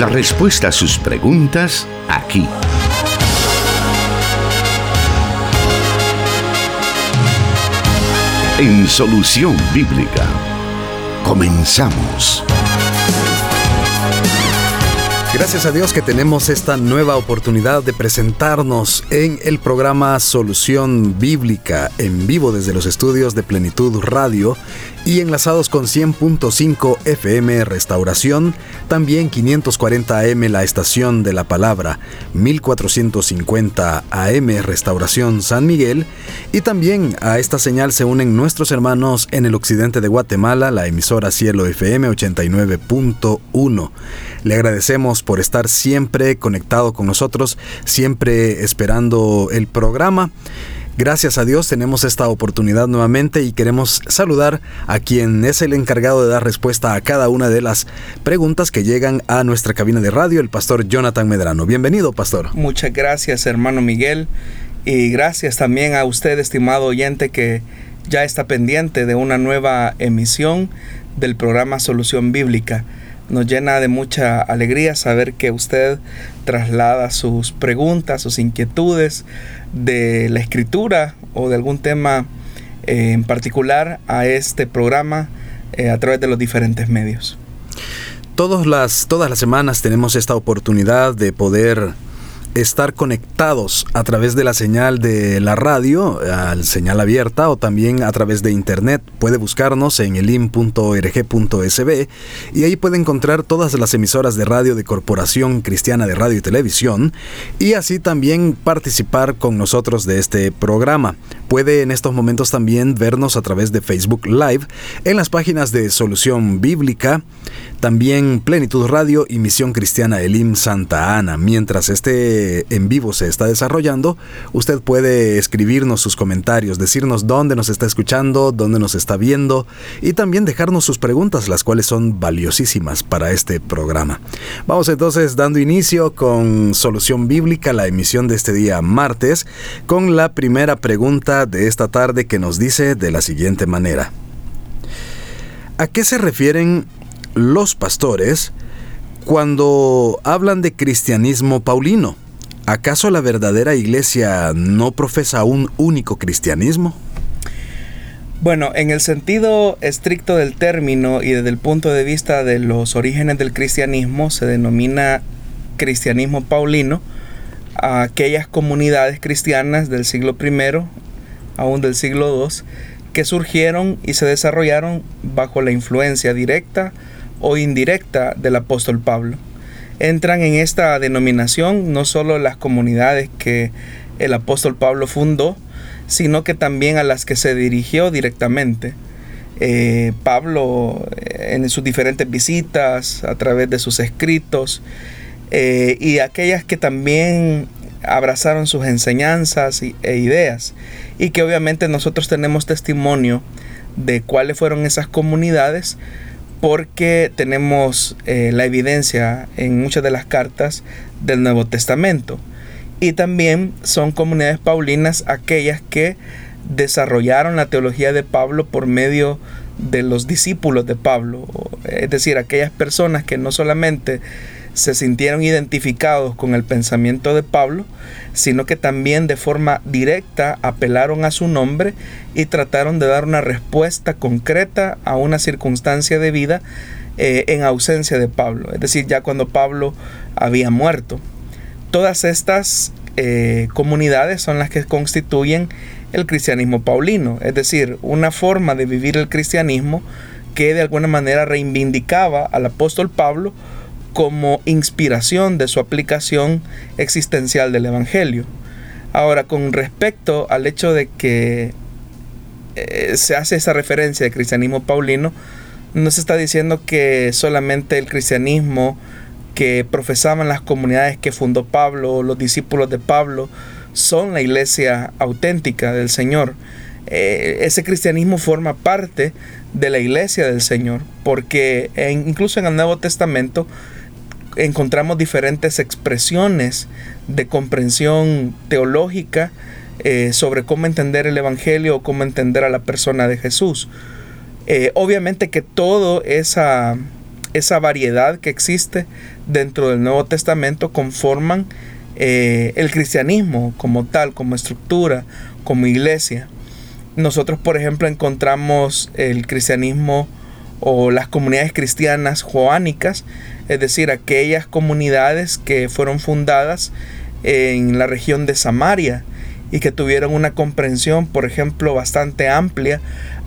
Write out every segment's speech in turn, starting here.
La respuesta a sus preguntas aquí. En Solución Bíblica. Comenzamos. Gracias a Dios que tenemos esta nueva oportunidad de presentarnos en el programa Solución Bíblica en vivo desde los estudios de Plenitud Radio y enlazados con 100.5 FM Restauración, también 540 AM la estación de la palabra, 1450 AM Restauración San Miguel y también a esta señal se unen nuestros hermanos en el occidente de Guatemala, la emisora Cielo FM 89.1. Le agradecemos por estar siempre conectado con nosotros, siempre esperando el programa. Gracias a Dios tenemos esta oportunidad nuevamente y queremos saludar a quien es el encargado de dar respuesta a cada una de las preguntas que llegan a nuestra cabina de radio, el pastor Jonathan Medrano. Bienvenido, pastor. Muchas gracias, hermano Miguel, y gracias también a usted, estimado oyente, que ya está pendiente de una nueva emisión del programa Solución Bíblica. Nos llena de mucha alegría saber que usted traslada sus preguntas, sus inquietudes de la escritura o de algún tema eh, en particular a este programa eh, a través de los diferentes medios. Todas las, todas las semanas tenemos esta oportunidad de poder estar conectados a través de la señal de la radio, al señal abierta o también a través de internet. Puede buscarnos en elim.org.sb y ahí puede encontrar todas las emisoras de radio de Corporación Cristiana de Radio y Televisión y así también participar con nosotros de este programa. Puede en estos momentos también vernos a través de Facebook Live en las páginas de Solución Bíblica, también Plenitud Radio y Misión Cristiana Elim Santa Ana. Mientras este en vivo se está desarrollando, usted puede escribirnos sus comentarios, decirnos dónde nos está escuchando, dónde nos está viendo y también dejarnos sus preguntas, las cuales son valiosísimas para este programa. Vamos entonces dando inicio con Solución Bíblica, la emisión de este día martes, con la primera pregunta de esta tarde que nos dice de la siguiente manera. ¿A qué se refieren los pastores cuando hablan de cristianismo paulino? ¿Acaso la verdadera iglesia no profesa un único cristianismo? Bueno, en el sentido estricto del término y desde el punto de vista de los orígenes del cristianismo, se denomina cristianismo paulino a aquellas comunidades cristianas del siglo I aún del siglo II, que surgieron y se desarrollaron bajo la influencia directa o indirecta del apóstol Pablo. Entran en esta denominación no solo las comunidades que el apóstol Pablo fundó, sino que también a las que se dirigió directamente. Eh, Pablo eh, en sus diferentes visitas, a través de sus escritos, eh, y aquellas que también abrazaron sus enseñanzas e ideas y que obviamente nosotros tenemos testimonio de cuáles fueron esas comunidades porque tenemos eh, la evidencia en muchas de las cartas del Nuevo Testamento. Y también son comunidades paulinas aquellas que desarrollaron la teología de Pablo por medio de los discípulos de Pablo, es decir, aquellas personas que no solamente se sintieron identificados con el pensamiento de Pablo, sino que también de forma directa apelaron a su nombre y trataron de dar una respuesta concreta a una circunstancia de vida eh, en ausencia de Pablo, es decir, ya cuando Pablo había muerto. Todas estas eh, comunidades son las que constituyen el cristianismo paulino, es decir, una forma de vivir el cristianismo que de alguna manera reivindicaba al apóstol Pablo como inspiración de su aplicación existencial del Evangelio. Ahora, con respecto al hecho de que eh, se hace esa referencia de cristianismo paulino, no se está diciendo que solamente el cristianismo que profesaban las comunidades que fundó Pablo, los discípulos de Pablo, son la iglesia auténtica del Señor. Eh, ese cristianismo forma parte de la iglesia del Señor, porque incluso en el Nuevo Testamento encontramos diferentes expresiones de comprensión teológica eh, sobre cómo entender el Evangelio o cómo entender a la persona de Jesús. Eh, obviamente que toda esa esa variedad que existe dentro del Nuevo Testamento conforman eh, el cristianismo como tal, como estructura, como iglesia. Nosotros, por ejemplo, encontramos el cristianismo o las comunidades cristianas joánicas, es decir, aquellas comunidades que fueron fundadas en la región de Samaria y que tuvieron una comprensión, por ejemplo, bastante amplia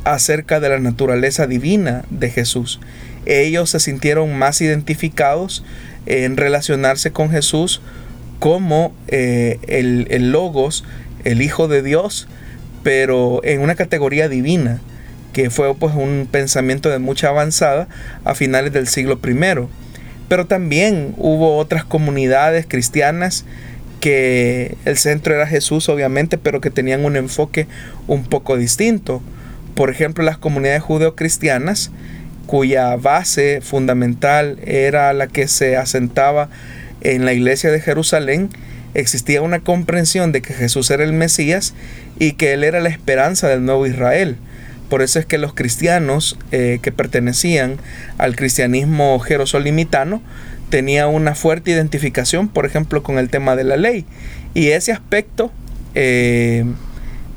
acerca de la naturaleza divina de Jesús. Ellos se sintieron más identificados en relacionarse con Jesús como eh, el, el Logos, el Hijo de Dios, pero en una categoría divina, que fue pues un pensamiento de mucha avanzada a finales del siglo I. Pero también hubo otras comunidades cristianas que el centro era Jesús, obviamente, pero que tenían un enfoque un poco distinto. Por ejemplo, las comunidades judeocristianas, cuya base fundamental era la que se asentaba en la iglesia de Jerusalén, existía una comprensión de que Jesús era el Mesías y que Él era la esperanza del nuevo Israel. Por eso es que los cristianos eh, que pertenecían al cristianismo jerosolimitano tenía una fuerte identificación, por ejemplo, con el tema de la ley. Y ese aspecto eh,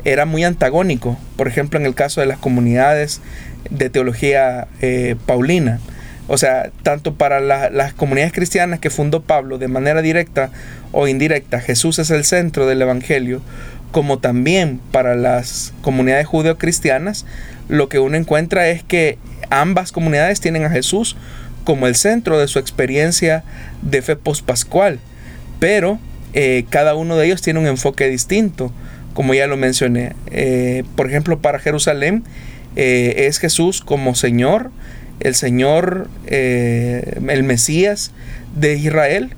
era muy antagónico, por ejemplo, en el caso de las comunidades de teología eh, paulina. O sea, tanto para las comunidades cristianas que fundó Pablo de manera directa o indirecta, Jesús es el centro del Evangelio, como también para las comunidades judeocristianas, lo que uno encuentra es que ambas comunidades tienen a Jesús como el centro de su experiencia de fe pospascual, pero eh, cada uno de ellos tiene un enfoque distinto, como ya lo mencioné. Eh, por ejemplo, para Jerusalén eh, es Jesús como Señor, el Señor, el Mesías de Israel,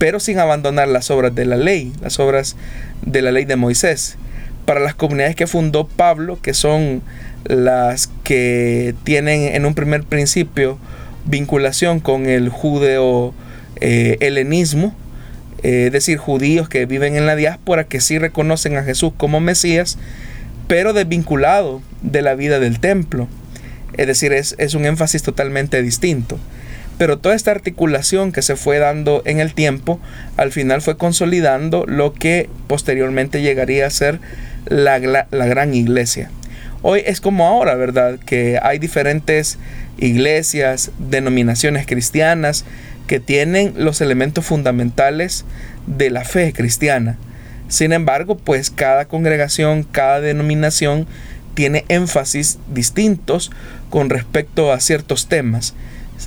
pero sin abandonar las obras de la ley, las obras de la ley de Moisés. Para las comunidades que fundó Pablo, que son las que tienen en un primer principio vinculación con el judeo helenismo, eh, es decir, judíos que viven en la diáspora que sí reconocen a Jesús como Mesías, pero desvinculado de la vida del templo. Es decir, es un énfasis totalmente distinto. Pero toda esta articulación que se fue dando en el tiempo, al final fue consolidando lo que posteriormente llegaría a ser la, la gran iglesia. Hoy es como ahora, ¿verdad? Que hay diferentes iglesias, denominaciones cristianas que tienen los elementos fundamentales de la fe cristiana. Sin embargo, pues cada congregación, cada denominación tiene énfasis distintos con respecto a ciertos temas.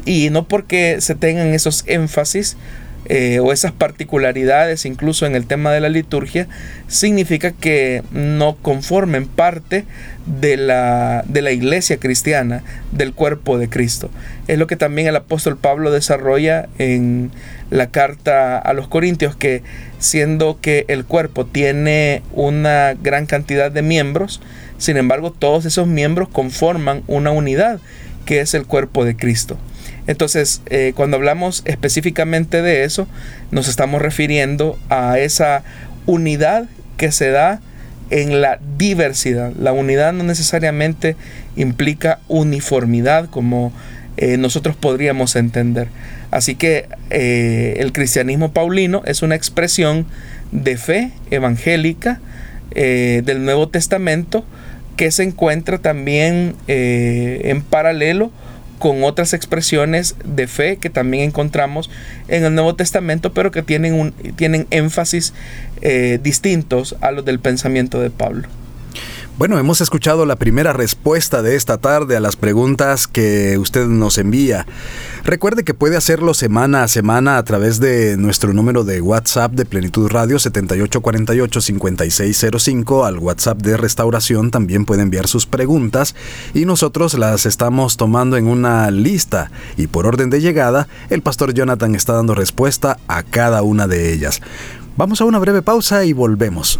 Y no porque se tengan esos énfasis eh, o esas particularidades incluso en el tema de la liturgia, significa que no conformen parte de la, de la iglesia cristiana, del cuerpo de Cristo. Es lo que también el apóstol Pablo desarrolla en la carta a los Corintios, que siendo que el cuerpo tiene una gran cantidad de miembros, sin embargo todos esos miembros conforman una unidad, que es el cuerpo de Cristo. Entonces, eh, cuando hablamos específicamente de eso, nos estamos refiriendo a esa unidad que se da en la diversidad. La unidad no necesariamente implica uniformidad como eh, nosotros podríamos entender. Así que eh, el cristianismo paulino es una expresión de fe evangélica del Nuevo Testamento que se encuentra también en paralelo con otras expresiones de fe que también encontramos en el Nuevo Testamento, pero que tienen, un, tienen énfasis eh, distintos a los del pensamiento de Pablo. Bueno, hemos escuchado la primera respuesta de esta tarde a las preguntas que usted nos envía. Recuerde que puede hacerlo semana a semana a través de nuestro número de WhatsApp de Plenitud Radio 7848-5605. Al WhatsApp de Restauración también puede enviar sus preguntas y nosotros las estamos tomando en una lista y por orden de llegada el pastor Jonathan está dando respuesta a cada una de ellas. Vamos a una breve pausa y volvemos.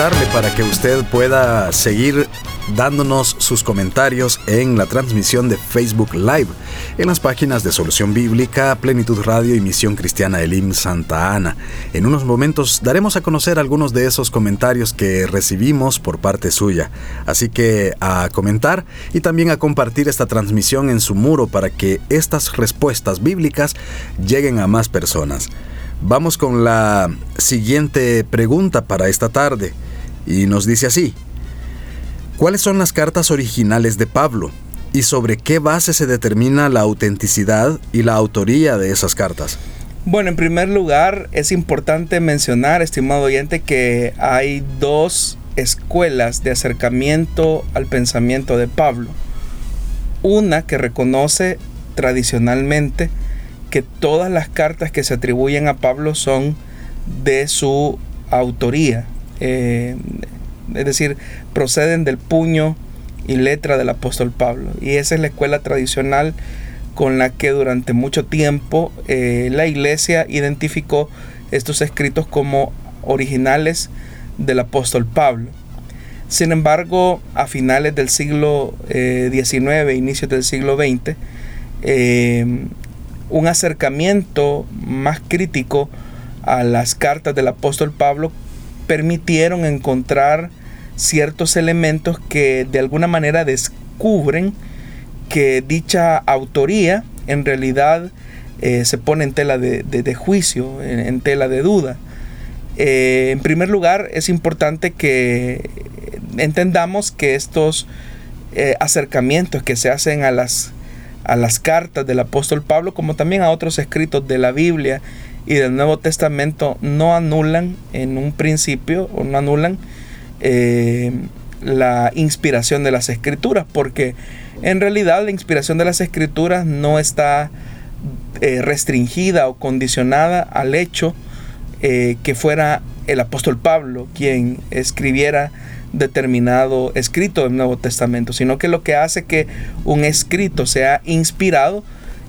94 96. Quiero invitarle para que usted pueda seguir dándonos sus comentarios en la transmisión de Facebook Live, en las páginas de Solución Bíblica, Plenitud Radio y Misión Cristiana Elim Santa Ana. En unos momentos daremos a conocer algunos de esos comentarios que recibimos por parte suya. Así que a comentar y también a compartir esta transmisión en su muro para que estas respuestas bíblicas lleguen a más personas. Vamos con la siguiente pregunta para esta tarde y nos dice así. ¿Cuáles son las cartas originales de Pablo? ¿Y sobre qué base se determina la autenticidad y la autoría de esas cartas? Bueno, en primer lugar, es importante mencionar, estimado oyente, que hay dos escuelas de acercamiento al pensamiento de Pablo. Una que reconoce tradicionalmente que todas las cartas que se atribuyen a Pablo son de su autoría. Eh, es decir, proceden del puño y letra del apóstol Pablo. Y esa es la escuela tradicional con la que durante mucho tiempo eh, la iglesia identificó estos escritos como originales del apóstol Pablo. Sin embargo, a finales del siglo XIX, eh, inicios del siglo XX, un acercamiento más crítico a las cartas del apóstol Pablo permitieron encontrar ciertos elementos que de alguna manera descubren que dicha autoría en realidad eh, se pone en tela de, juicio, en, tela de duda. Eh, en primer lugar, es importante que entendamos que estos eh, acercamientos que se hacen a las, a las cartas del apóstol Pablo, como también a otros escritos de la Biblia y del Nuevo Testamento, no anulan en un principio o no anulan eh, la inspiración de las escrituras, porque en realidad la inspiración de las escrituras no está eh, restringida o condicionada al hecho eh, que fuera el apóstol Pablo quien escribiera determinado escrito del Nuevo Testamento, sino que lo que hace que un escrito sea inspirado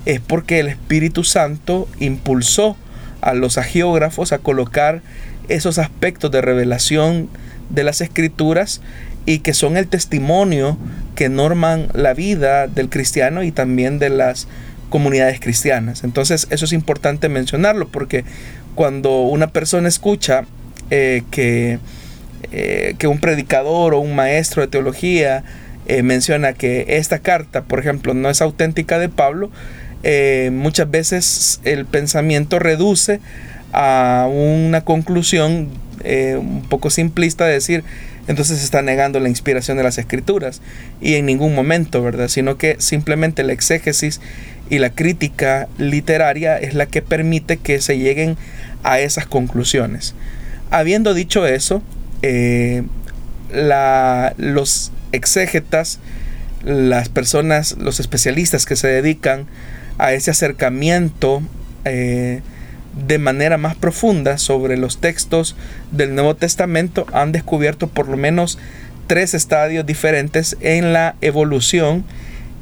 es porque el Espíritu Santo impulsó a los agiógrafos a colocar esos aspectos de revelación de las escrituras y que son el testimonio que norman la vida del cristiano y también de las comunidades cristianas. Entonces eso es importante mencionarlo porque cuando una persona escucha eh, que, eh, que un predicador o un maestro de teología eh, menciona que esta carta, por ejemplo, no es auténtica de Pablo, muchas veces el pensamiento reduce a una conclusión eh, un poco simplista de decir, entonces se está negando la inspiración de las escrituras. Y en ningún momento, ¿verdad? Sino que simplemente la exégesis y la crítica literaria es la que permite que se lleguen a esas conclusiones. Habiendo dicho eso, eh, los exégetas, las personas, los especialistas que se dedican a ese acercamiento eh, de manera más profunda sobre los textos del Nuevo Testamento han descubierto por lo menos tres estadios diferentes en la evolución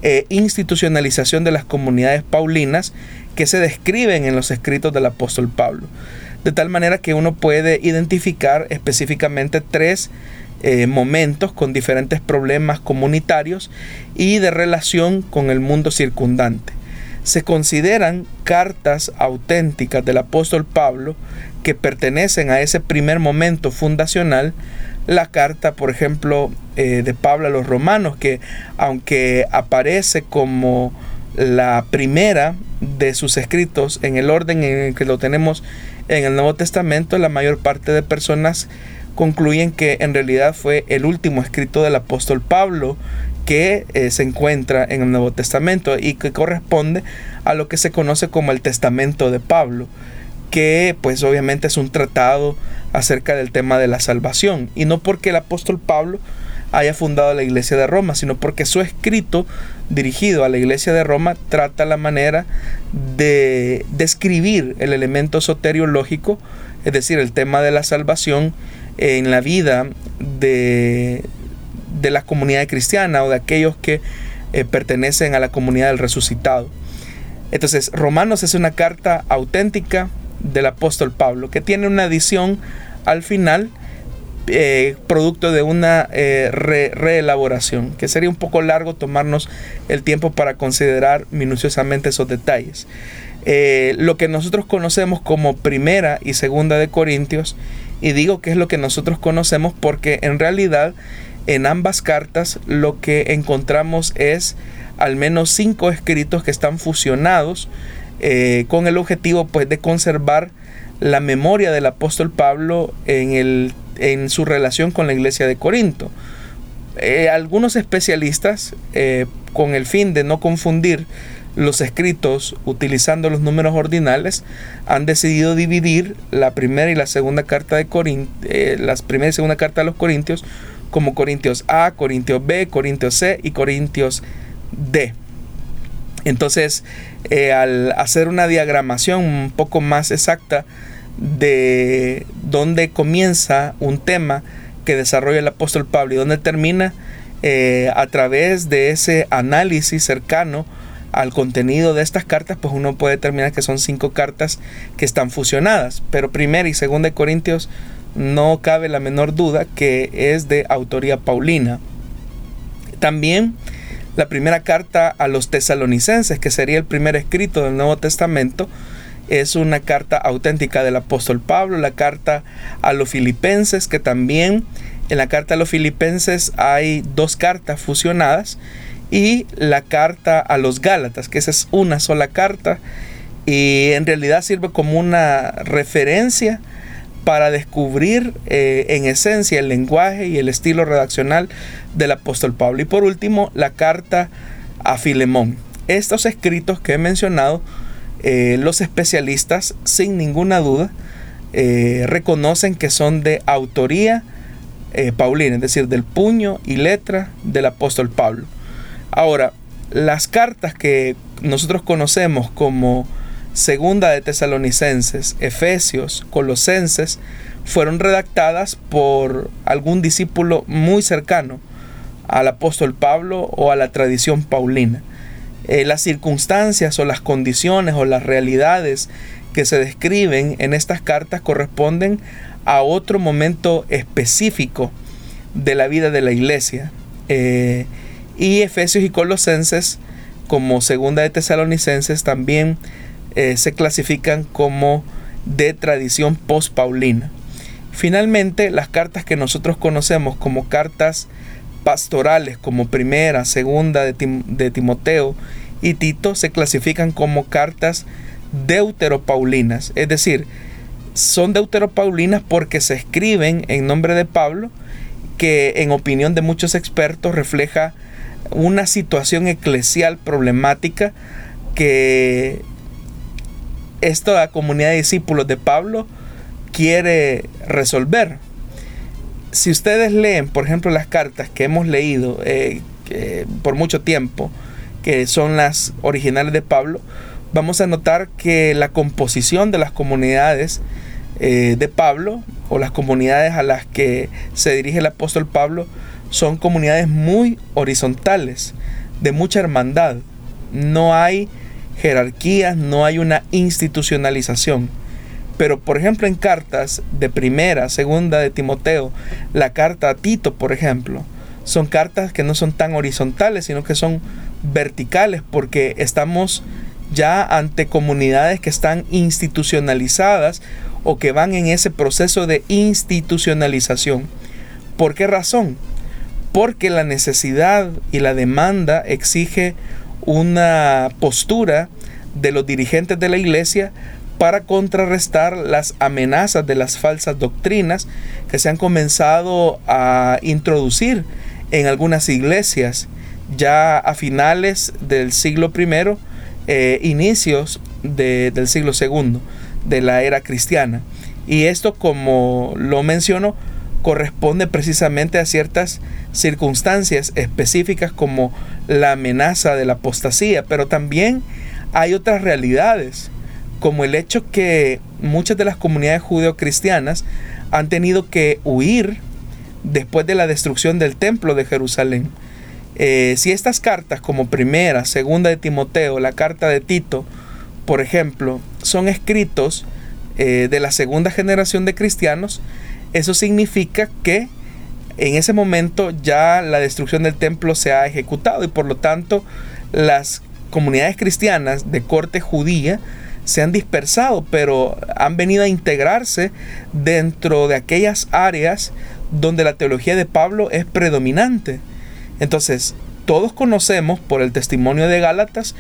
e institucionalización de las comunidades paulinas que se describen en los escritos del apóstol Pablo. De tal manera que uno puede identificar específicamente tres eh, momentos con diferentes problemas comunitarios y de relación con el mundo circundante se consideran cartas auténticas del apóstol Pablo que pertenecen a ese primer momento fundacional, la carta, por ejemplo, eh, de Pablo a los romanos, que aunque aparece como la primera de sus escritos en el orden en el que lo tenemos en el Nuevo Testamento, la mayor parte de personas concluyen que en realidad fue el último escrito del apóstol Pablo que eh, se encuentra en el Nuevo Testamento y que corresponde a lo que se conoce como el Testamento de Pablo, que pues obviamente es un tratado acerca del tema de la salvación. Y no porque el apóstol Pablo haya fundado la iglesia de Roma, sino porque su escrito dirigido a la iglesia de Roma trata la manera de describir el elemento soteriológico, es decir, el tema de la salvación en la vida de, de la comunidad cristiana o de aquellos que eh, pertenecen a la comunidad del resucitado. Entonces, Romanos es una carta auténtica del apóstol Pablo, que tiene una edición al final, eh, producto de una eh, reelaboración, que sería un poco largo tomarnos el tiempo para considerar minuciosamente esos detalles. lo que nosotros conocemos como primera y segunda de Corintios, y digo que es lo que nosotros conocemos porque en realidad en ambas cartas lo que encontramos es al menos cinco escritos que están fusionados eh, con el objetivo pues de conservar la memoria del apóstol Pablo en, el, en su relación con la iglesia de Corinto. Eh, algunos especialistas, eh, con el fin de no confundir los escritos utilizando los números ordinales, han decidido dividir la primera y la segunda carta de Corintios, las primera y segunda carta de los Corintios como Corintios A, Corintios B, Corintios C y Corintios D. Entonces, eh, al hacer una diagramación un poco más exacta de dónde comienza un tema que desarrolla el apóstol Pablo y dónde termina, eh, a través de ese análisis cercano al contenido de estas cartas, pues uno puede determinar que son cinco cartas que están fusionadas. Pero primera y segunda de Corintios no cabe la menor duda que es de autoría paulina. También la primera carta a los tesalonicenses, que sería el primer escrito del Nuevo Testamento, es una carta auténtica del apóstol Pablo, la carta a los filipenses, que también en la carta a los filipenses hay dos cartas fusionadas, y la carta a los gálatas, que esa es una sola carta, y en realidad sirve como una referencia para descubrir eh, en esencia el lenguaje y el estilo redaccional del apóstol Pablo. Y por último, la carta a Filemón. Estos escritos que he mencionado, eh, los especialistas, sin ninguna duda, eh, reconocen que son de autoría paulina, es decir, del puño y letra del apóstol Pablo. Ahora, las cartas que nosotros conocemos como Segunda de Tesalonicenses, Efesios, Colosenses, fueron redactadas por algún discípulo muy cercano al apóstol Pablo o a la tradición paulina. Eh, las circunstancias o las condiciones o las realidades que se describen en estas cartas corresponden a otro momento específico de la vida de la iglesia. Eh, y Efesios y Colosenses, como segunda de Tesalonicenses, también eh, se clasifican como de tradición post-paulina. Finalmente, las cartas que nosotros conocemos como cartas pastorales, como primera, segunda de, de Timoteo y Tito, se clasifican como cartas deuteropaulinas, es decir, son deuteropaulinas porque se escriben en nombre de Pablo, que en opinión de muchos expertos refleja una situación eclesial problemática que esta comunidad de discípulos de Pablo quiere resolver. Si ustedes leen, por ejemplo, las cartas que hemos leído eh, por mucho tiempo, que son las originales de Pablo, vamos a notar que la composición de las comunidades eh, de Pablo o las comunidades a las que se dirige el apóstol Pablo son comunidades muy horizontales, de mucha hermandad. No hay jerarquías, no hay una institucionalización. Pero por ejemplo en cartas de primera, segunda de Timoteo, la carta a Tito, por ejemplo, son cartas que no son tan horizontales, sino que son verticales porque estamos ya ante comunidades que están institucionalizadas o que van en ese proceso de institucionalización. ¿Por qué razón? Porque la necesidad y la demanda exige una postura de los dirigentes de la iglesia para contrarrestar las amenazas de las falsas doctrinas que se han comenzado a introducir en algunas iglesias ya a finales del siglo I, eh, inicios del siglo II, de la era cristiana. Y esto, como lo menciono, corresponde precisamente a ciertas circunstancias específicas como la amenaza de la apostasía, pero también hay otras realidades, como el hecho que muchas de las comunidades judeocristianas han tenido que huir después de la destrucción del templo de Jerusalén. Eh, si estas cartas, como primera, segunda de Timoteo, la carta de Tito, por ejemplo, son escritos eh, de la segunda generación de cristianos, eso significa que en ese momento ya la destrucción del templo se ha ejecutado y por lo tanto las comunidades cristianas de corte judía se han dispersado, pero han venido a integrarse dentro de aquellas áreas donde la teología de Pablo es predominante. Entonces, todos conocemos por el testimonio de Gálatas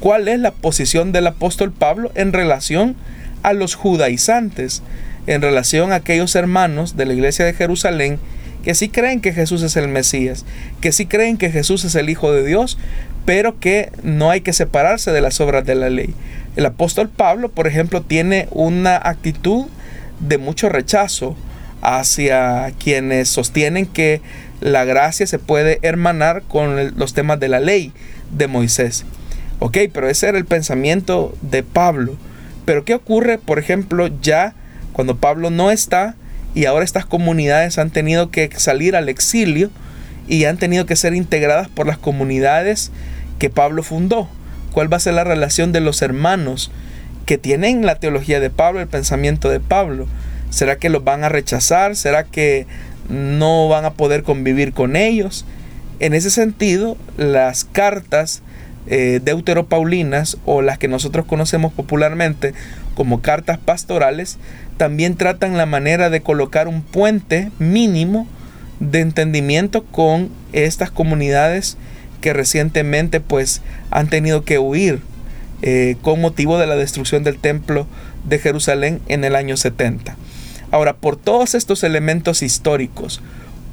cuál es la posición del apóstol Pablo en relación a los judaizantes, en relación a aquellos hermanos de la iglesia de Jerusalén que sí creen que Jesús es el Mesías, que sí creen que Jesús es el Hijo de Dios, pero que no hay que separarse de las obras de la ley. El apóstol Pablo, por ejemplo, tiene una actitud de mucho rechazo hacia quienes sostienen que la gracia se puede hermanar con los temas de la ley de Moisés. Ok, pero ese era el pensamiento de Pablo. Pero ¿qué ocurre, por ejemplo, ya cuando Pablo no está y ahora estas comunidades han tenido que salir al exilio y han tenido que ser integradas por las comunidades que Pablo fundó. ¿Cuál va a ser la relación de los hermanos que tienen la teología de Pablo, el pensamiento de Pablo? ¿Será que los van a rechazar? ¿Será que no van a poder convivir con ellos? En ese sentido, las cartas eh, deuteropaulinas o las que nosotros conocemos popularmente como cartas pastorales también tratan la manera de colocar un puente mínimo de entendimiento con estas comunidades que recientemente pues han tenido que huir eh, con motivo de la destrucción del templo de Jerusalén en el año 70. Ahora, por todos estos elementos históricos,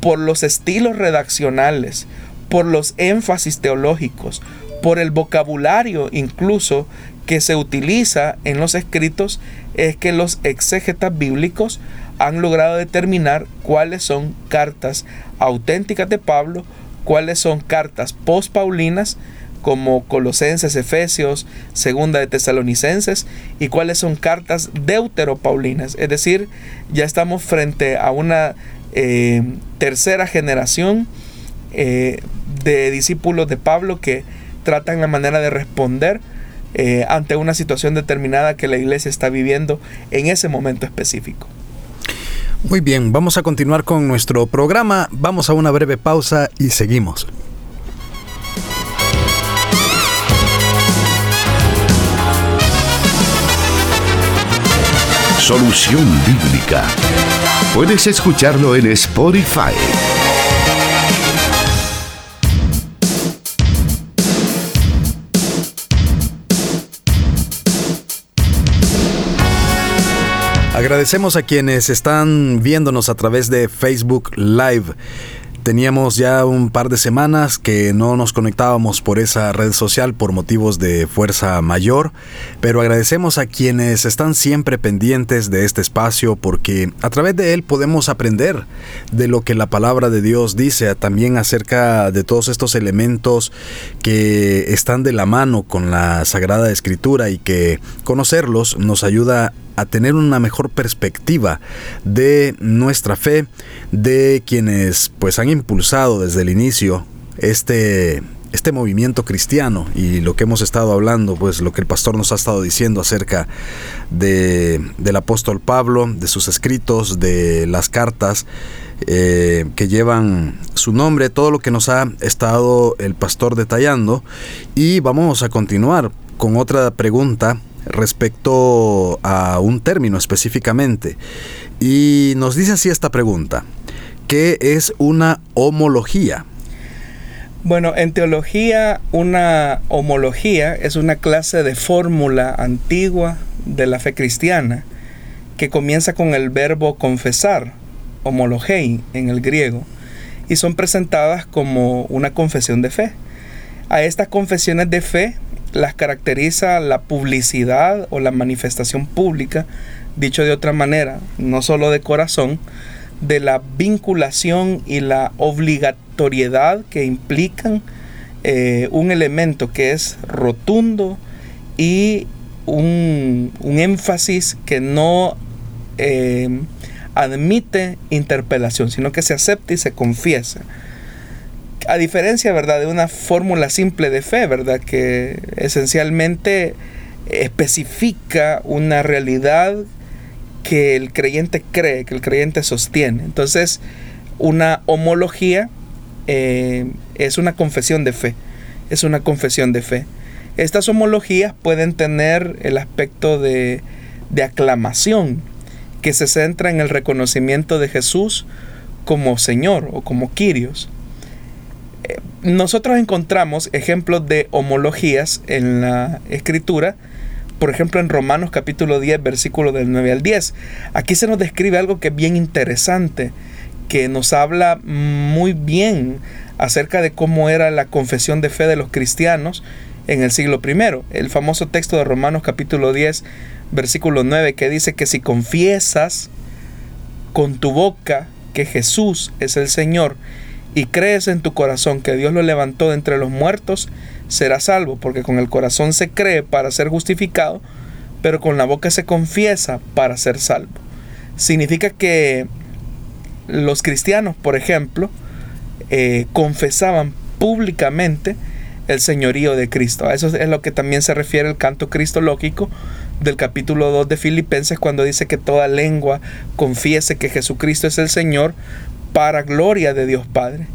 por los estilos redaccionales, por los énfasis teológicos, por el vocabulario incluso que se utiliza en los escritos, es que los exégetas bíblicos han logrado determinar cuáles son cartas auténticas de Pablo, cuáles son cartas post-paulinas, como Colosenses, Efesios, Segunda de Tesalonicenses, y cuáles son cartas deuteropaulinas. Es decir, ya estamos frente a una eh, tercera generación eh, de discípulos de Pablo que tratan la manera de responder eh, ante una situación determinada que la iglesia está viviendo en ese momento específico. Muy bien, vamos a continuar con nuestro programa, vamos a una breve pausa y seguimos. Solución Bíblica. Puedes escucharlo en Spotify. Agradecemos a quienes están viéndonos a través de Facebook Live. Teníamos ya un par de semanas que no nos conectábamos por esa red social por motivos de fuerza mayor, pero agradecemos a quienes están siempre pendientes de este espacio porque a través de él podemos aprender de lo que la palabra de Dios dice, también acerca de todos estos elementos que están de la mano con la Sagrada Escritura y que conocerlos nos ayuda a tener una mejor perspectiva de nuestra fe, de quienes pues han impulsado desde el inicio este este movimiento cristiano y lo que hemos estado hablando, pues lo que el pastor nos ha estado diciendo acerca de, del apóstol Pablo, de sus escritos, de las cartas eh, que llevan su nombre, todo lo que nos ha estado el pastor detallando. Y vamos a continuar con otra pregunta respecto a un término específicamente. Y nos dice así esta pregunta, ¿qué es una homología? Bueno, en teología una homología es una clase de fórmula antigua de la fe cristiana que comienza con el verbo confesar, homologei en el griego, y son presentadas como una confesión de fe. A estas confesiones de fe las caracteriza la publicidad o la manifestación pública, dicho de otra manera, no solo de corazón, de la vinculación y la obligatoriedad que implican eh, un elemento que es rotundo y un, énfasis que no eh, admite interpelación, sino que se acepta y se confiesa. A diferencia, ¿verdad?, de una fórmula simple de fe, ¿verdad?, que esencialmente especifica una realidad que el creyente cree, que el creyente sostiene. Entonces, una homología eh, es una confesión de fe, es una confesión de fe. Estas homologías pueden tener el aspecto de, de aclamación, que se centra en el reconocimiento de Jesús como Señor o como Kyrios. Nosotros encontramos ejemplos de homologías en la escritura, por ejemplo en Romanos capítulo 10, versículo del 9 al 10. Aquí se nos describe algo que es bien interesante, que nos habla muy bien acerca de cómo era la confesión de fe de los cristianos en el siglo I. El famoso texto de Romanos capítulo 10, versículo 9, que dice que si confiesas con tu boca que Jesús es el Señor y crees en tu corazón que Dios lo levantó de entre los muertos, serás salvo, porque con el corazón se cree para ser justificado, pero con la boca se confiesa para ser salvo. Significa que los cristianos, por ejemplo, eh, confesaban públicamente el señorío de Cristo. A eso es lo que también se refiere el canto cristológico del capítulo 2 de Filipenses cuando dice que toda lengua confiese que Jesucristo es el Señor para gloria de Dios Padre.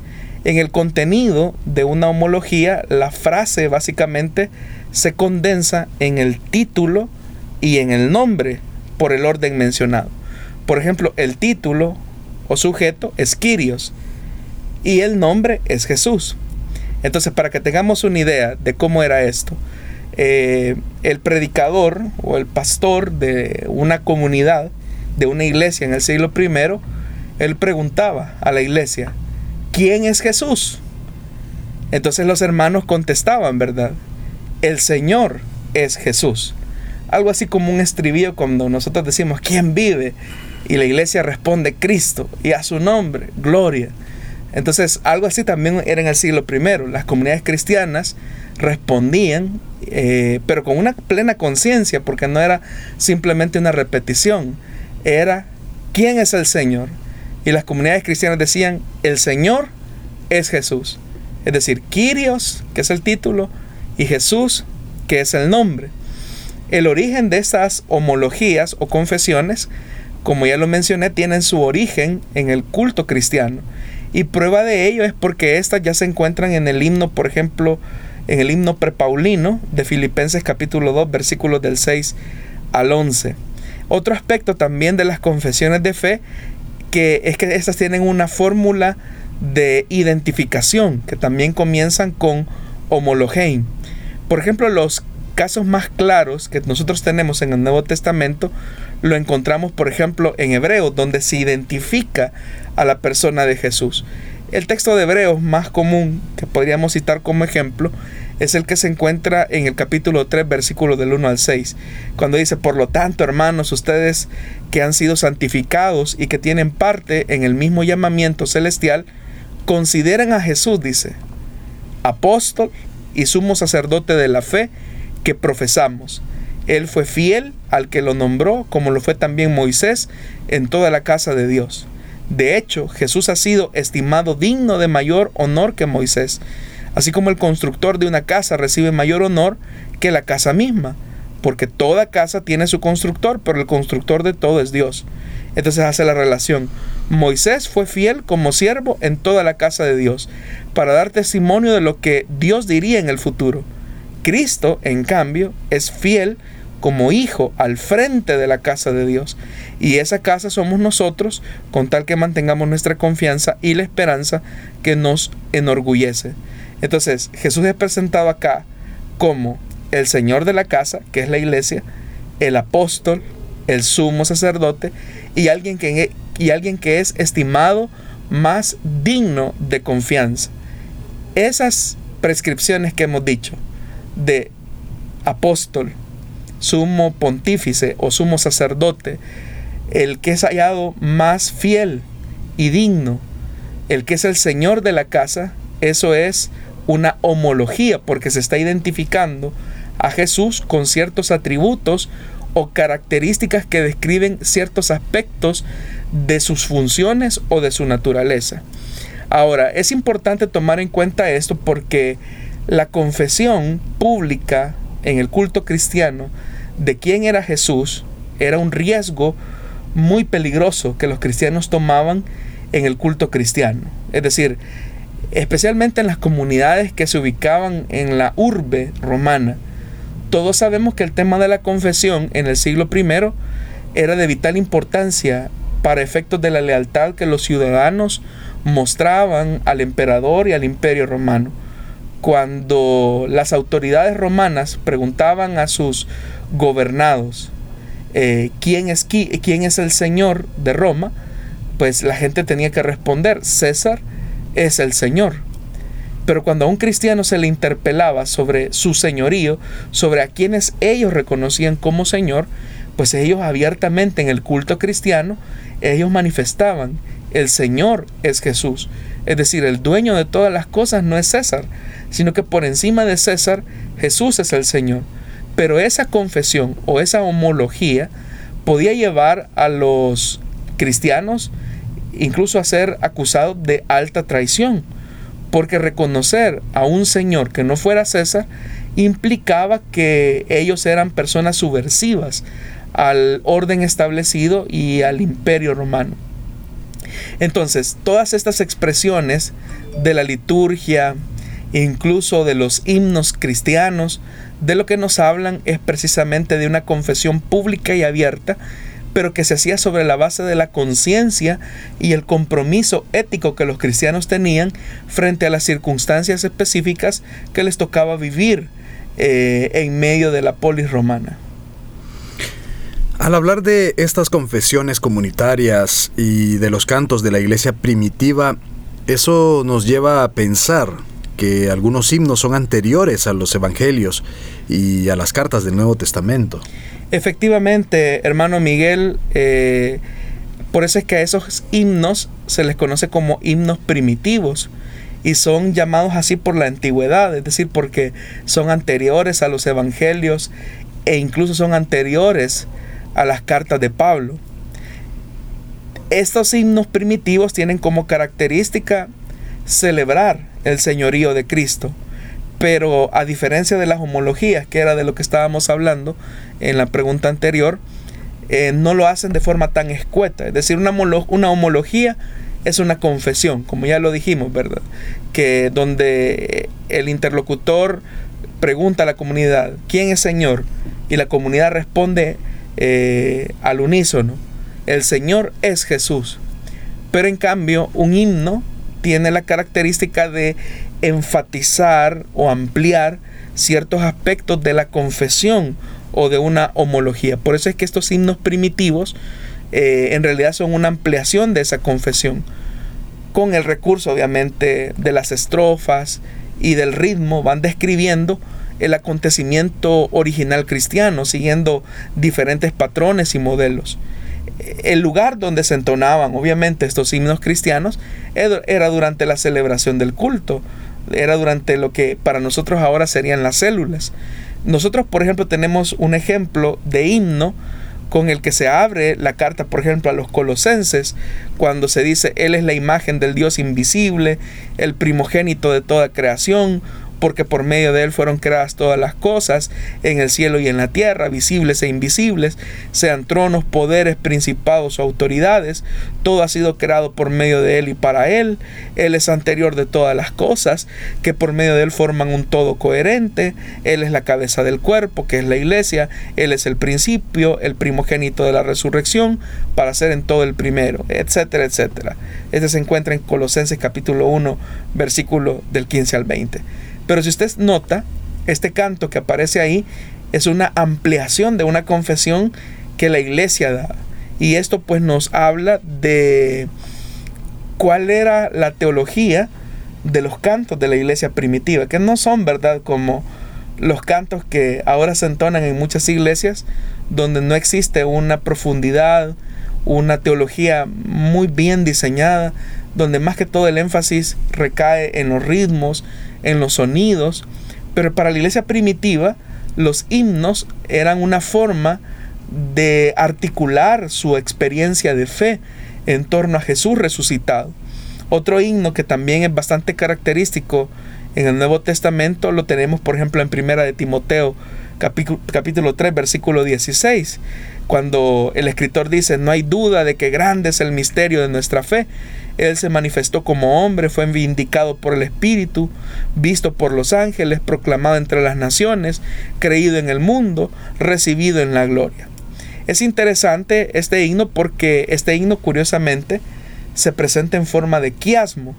En el contenido de una homología, la frase básicamente se condensa en el título y en el nombre por el orden mencionado. Por ejemplo, el título o sujeto es Kyrios y el nombre es Jesús. Entonces, para que tengamos una idea de cómo era esto, eh, el predicador o el pastor de una comunidad, de una iglesia en el siglo I, él preguntaba a la iglesia, ¿quién es Jesús? Entonces los hermanos contestaban, ¿verdad? El Señor es Jesús. Algo así como un estribillo cuando nosotros decimos, ¿quién vive? Y la iglesia responde, Cristo, y a su nombre, gloria. Entonces, algo así también era en el siglo I. Las comunidades cristianas respondían, eh, pero con una plena conciencia, porque no era simplemente una repetición, era ¿quién es el Señor? Y las comunidades cristianas decían, el Señor es Jesús. Es decir, Kyrios, que es el título, y Jesús, que es el nombre. El origen de estas homologías o confesiones, como ya lo mencioné, tienen su origen en el culto cristiano. Y prueba de ello es porque estas ya se encuentran en el himno, por ejemplo, en el himno prepaulino de Filipenses capítulo 2, versículos del 6 al 11. Otro aspecto también de las confesiones de fe que es que estas tienen una fórmula de identificación que también comienzan con homologein. Por ejemplo, los casos más claros que nosotros tenemos en el Nuevo Testamento lo encontramos, por ejemplo, en Hebreos, donde se identifica a la persona de Jesús. El texto de Hebreos más común que podríamos citar como ejemplo es el que se encuentra en el capítulo 3, versículo del 1 al 6, cuando dice, por lo tanto, hermanos, ustedes que han sido santificados y que tienen parte en el mismo llamamiento celestial, consideran a Jesús, dice, apóstol y sumo sacerdote de la fe que profesamos. Él fue fiel al que lo nombró, como lo fue también Moisés en toda la casa de Dios. De hecho, Jesús ha sido estimado digno de mayor honor que Moisés, así como el constructor de una casa recibe mayor honor que la casa misma, porque toda casa tiene su constructor, pero el constructor de todo es Dios. Entonces hace la relación. Moisés fue fiel como siervo en toda la casa de Dios, para dar testimonio de lo que Dios diría en el futuro. Cristo, en cambio, es fiel como hijo al frente de la casa de Dios. Y esa casa somos nosotros, con tal que mantengamos nuestra confianza y la esperanza que nos enorgullece. Entonces, Jesús es presentado acá como el Señor de la casa, que es la iglesia, el apóstol, el sumo sacerdote y alguien que, y alguien que es estimado más digno de confianza. Esas prescripciones que hemos dicho, de apóstol, sumo pontífice o sumo sacerdote, el que es hallado más fiel y digno. El que es el Señor de la casa, eso es una homología porque se está identificando a Jesús con ciertos atributos o características que describen ciertos aspectos de sus funciones o de su naturaleza. Ahora, es importante tomar en cuenta esto porque la confesión pública en el culto cristiano de quién era Jesús era un riesgo muy peligroso que los cristianos tomaban en el culto cristiano. Es decir, especialmente en las comunidades que se ubicaban en la urbe romana. Todos sabemos que el tema de la confesión en el siglo I era de vital importancia para efectos de la lealtad que los ciudadanos mostraban al emperador y al imperio romano. Cuando las autoridades romanas preguntaban a sus gobernados eh, ¿quién, es, quién es el Señor de Roma, pues la gente tenía que responder, César es el Señor. Pero cuando a un cristiano se le interpelaba sobre su señorío, sobre a quienes ellos reconocían como Señor, pues ellos abiertamente en el culto cristiano, ellos manifestaban, el Señor es Jesús. Es decir, el dueño de todas las cosas no es César, sino que por encima de César, Jesús es el Señor. Pero esa confesión o esa homología podía llevar a los cristianos incluso a ser acusados de alta traición, porque reconocer a un señor que no fuera César implicaba que ellos eran personas subversivas al orden establecido y al imperio romano. Entonces, todas estas expresiones de la liturgia, incluso de los himnos cristianos, de lo que nos hablan es precisamente de una confesión pública y abierta pero que se hacía sobre la base de la conciencia y el compromiso ético que los cristianos tenían frente a las circunstancias específicas que les tocaba vivir eh, en medio de la polis romana. Al hablar de estas confesiones comunitarias y de los cantos de la iglesia primitiva, eso nos lleva a pensar que algunos himnos son anteriores a los evangelios y a las cartas del Nuevo Testamento. Efectivamente, hermano Miguel, eh, por eso es que a esos himnos se les conoce como himnos primitivos y son llamados así por la antigüedad, es decir, porque son anteriores a los evangelios e incluso son anteriores a las cartas de Pablo. Estos himnos primitivos tienen como característica celebrar el señorío de Cristo pero a diferencia de las homologías, que era de lo que estábamos hablando en la pregunta anterior, eh, no lo hacen de forma tan escueta. Es decir, una, homología es una confesión, como ya lo dijimos, ¿verdad? Que donde el interlocutor pregunta a la comunidad, ¿quién es Señor? Y la comunidad responde eh, al unísono, el Señor es Jesús. Pero en cambio, un himno tiene la característica de enfatizar o ampliar ciertos aspectos de la confesión o de una homología. Por eso es que estos himnos primitivos eh, en realidad son una ampliación de esa confesión, con el recurso obviamente de las estrofas y del ritmo, van describiendo el acontecimiento original cristiano, siguiendo diferentes patrones y modelos el lugar donde se entonaban, obviamente, estos himnos cristianos era durante la celebración del culto, era durante lo que para nosotros ahora serían las células. Nosotros, por ejemplo, tenemos un ejemplo de himno con el que se abre la carta, por ejemplo, a los colosenses, cuando se dice, Él es la imagen del Dios invisible, el primogénito de toda creación, porque por medio de él fueron creadas todas las cosas en el cielo y en la tierra, visibles e invisibles, sean tronos, poderes, principados o autoridades, todo ha sido creado por medio de él y para él. Él es anterior de todas las cosas, que por medio de él forman un todo coherente. Él es la cabeza del cuerpo, que es la iglesia. Él es el principio, el primogénito de la resurrección, para ser en todo el primero, etcétera, etcétera. Este se encuentra en Colosenses capítulo 1, versículo del 15 al 20. Pero si usted nota, este canto que aparece ahí es una ampliación de una confesión que la iglesia da. Y esto pues nos habla de cuál era la teología de los cantos de la iglesia primitiva, que no son, ¿verdad?, como los cantos que ahora se entonan en muchas iglesias, donde no existe una profundidad, una teología muy bien diseñada, donde más que todo el énfasis recae en los ritmos, en los sonidos, pero para la iglesia primitiva los himnos eran una forma de articular su experiencia de fe en torno a Jesús resucitado. Otro himno que también es bastante característico en el Nuevo Testamento lo tenemos, por ejemplo, en Primera de Timoteo, capítulo, capítulo 3, versículo 16, cuando el escritor dice, no hay duda de que grande es el misterio de nuestra fe. Él se manifestó como hombre, fue vindicado por el Espíritu, visto por los ángeles, proclamado entre las naciones, creído en el mundo, recibido en la gloria. Es interesante este himno porque este himno curiosamente se presenta en forma de quiasmo.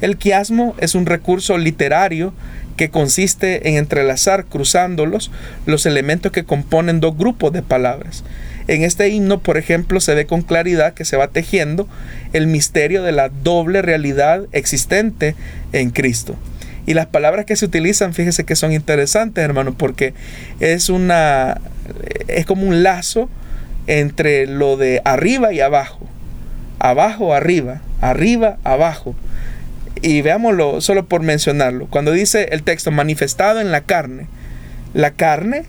El quiasmo es un recurso literario que consiste en entrelazar cruzándolos los elementos que componen dos grupos de palabras. En este himno, por ejemplo, se ve con claridad que se va tejiendo el misterio de la doble realidad existente en Cristo. Y las palabras que se utilizan, fíjese que son interesantes, hermano, porque es una es como un lazo entre lo de arriba y abajo. Abajo, arriba, arriba, abajo. Y veámoslo solo por mencionarlo. Cuando dice el texto manifestado en la carne, la carne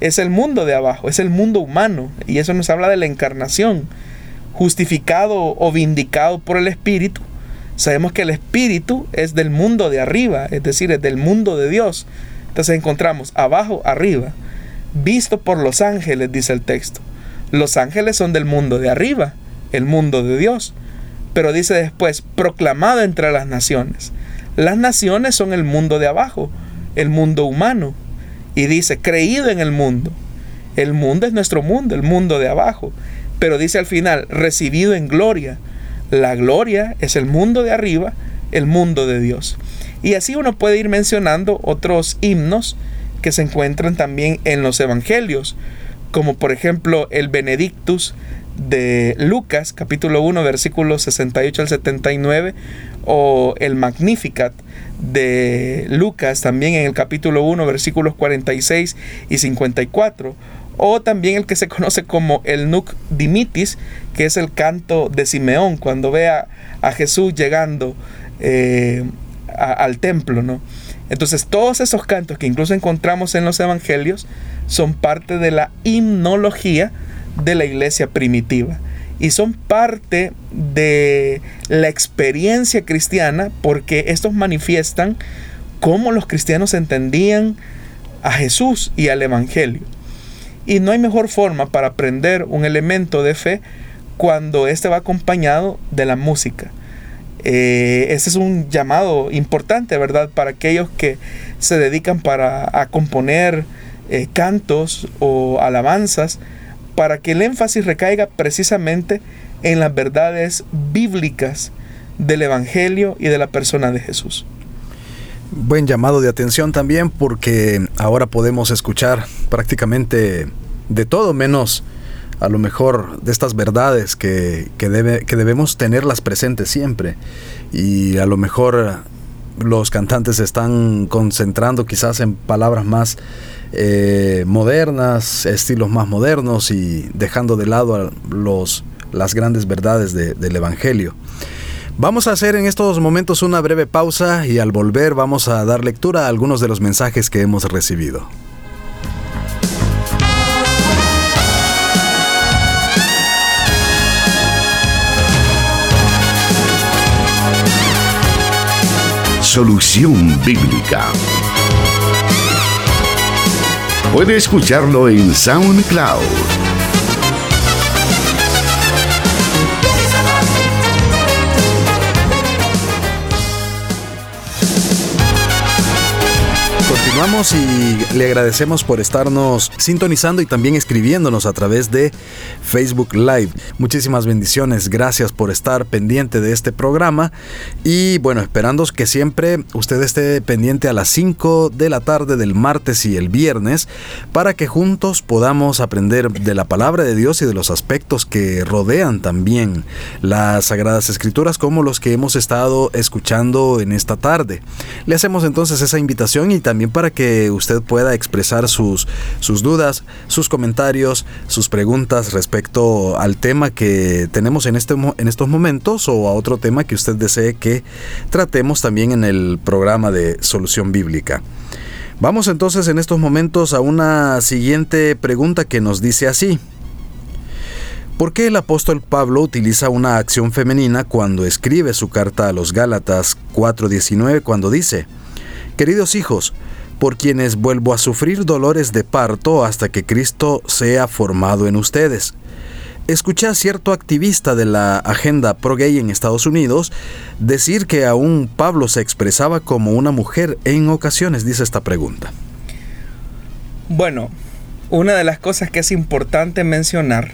es el mundo de abajo, es el mundo humano. Y eso nos habla de la encarnación. Justificado o vindicado por el Espíritu. Sabemos que el Espíritu es del mundo de arriba, es decir, es del mundo de Dios. Entonces encontramos abajo, arriba. Visto por los ángeles, dice el texto. Los ángeles son del mundo de arriba, el mundo de Dios. Pero dice después, proclamado entre las naciones. Las naciones son el mundo de abajo, el mundo humano. Y dice, creído en el mundo. El mundo es nuestro mundo, el mundo de abajo. Pero dice al final, recibido en gloria. La gloria es el mundo de arriba, el mundo de Dios. Y así uno puede ir mencionando otros himnos que se encuentran también en los evangelios como por ejemplo el Benedictus de Lucas, capítulo 1, versículos 68 al 79, o el Magnificat de Lucas, también en el capítulo 1, versículos 46 y 54, o también el que se conoce como el Nuc Dimitis, que es el canto de Simeón, cuando ve a, Jesús llegando eh, al templo, ¿no? Entonces todos esos cantos que incluso encontramos en los evangelios son parte de la himnología de la iglesia primitiva y son parte de la experiencia cristiana porque estos manifiestan cómo los cristianos entendían a Jesús y al Evangelio. Y no hay mejor forma para aprender un elemento de fe cuando éste va acompañado de la música. Eh, ese es un llamado importante, ¿verdad? Para aquellos que se dedican para a componer eh, cantos o alabanzas, para que el énfasis recaiga precisamente en las verdades bíblicas del Evangelio y de la persona de Jesús. Buen llamado de atención también porque ahora podemos escuchar prácticamente de todo menos a lo mejor de estas verdades que, debe, que debemos tenerlas presentes siempre. Y a lo mejor los cantantes se están concentrando quizás en palabras más eh, modernas, estilos más modernos y dejando de lado los, las grandes verdades del Evangelio. Vamos a hacer en estos momentos una breve pausa y al volver vamos a dar lectura a algunos de los mensajes que hemos recibido. Solución Bíblica. Puede escucharlo en SoundCloud Vamos y le agradecemos por estarnos sintonizando y también escribiéndonos a través de Facebook Live. Muchísimas bendiciones, gracias por estar pendiente de este programa y bueno, esperando que siempre usted esté pendiente a las 5 de la tarde del martes y el viernes para que juntos podamos aprender de la palabra de Dios y de los aspectos que rodean también las Sagradas Escrituras como los que hemos estado escuchando en esta tarde. Le hacemos entonces esa invitación y también para para que usted pueda expresar sus, sus dudas, sus comentarios, sus preguntas respecto al tema que tenemos en, este, en estos momentos o a otro tema que usted desee que tratemos también en el programa de Solución Bíblica. Vamos entonces en estos momentos a una siguiente pregunta que nos dice así. ¿Por qué el apóstol Pablo utiliza una acción femenina cuando escribe su carta a los Gálatas 4:19 cuando dice, Queridos hijos, por quienes vuelvo a sufrir dolores de parto hasta que Cristo sea formado en ustedes? Escuché a cierto activista de la agenda pro-gay en Estados Unidos decir que aún Pablo se expresaba como una mujer en ocasiones, dice esta pregunta. Bueno, una de las cosas que es importante mencionar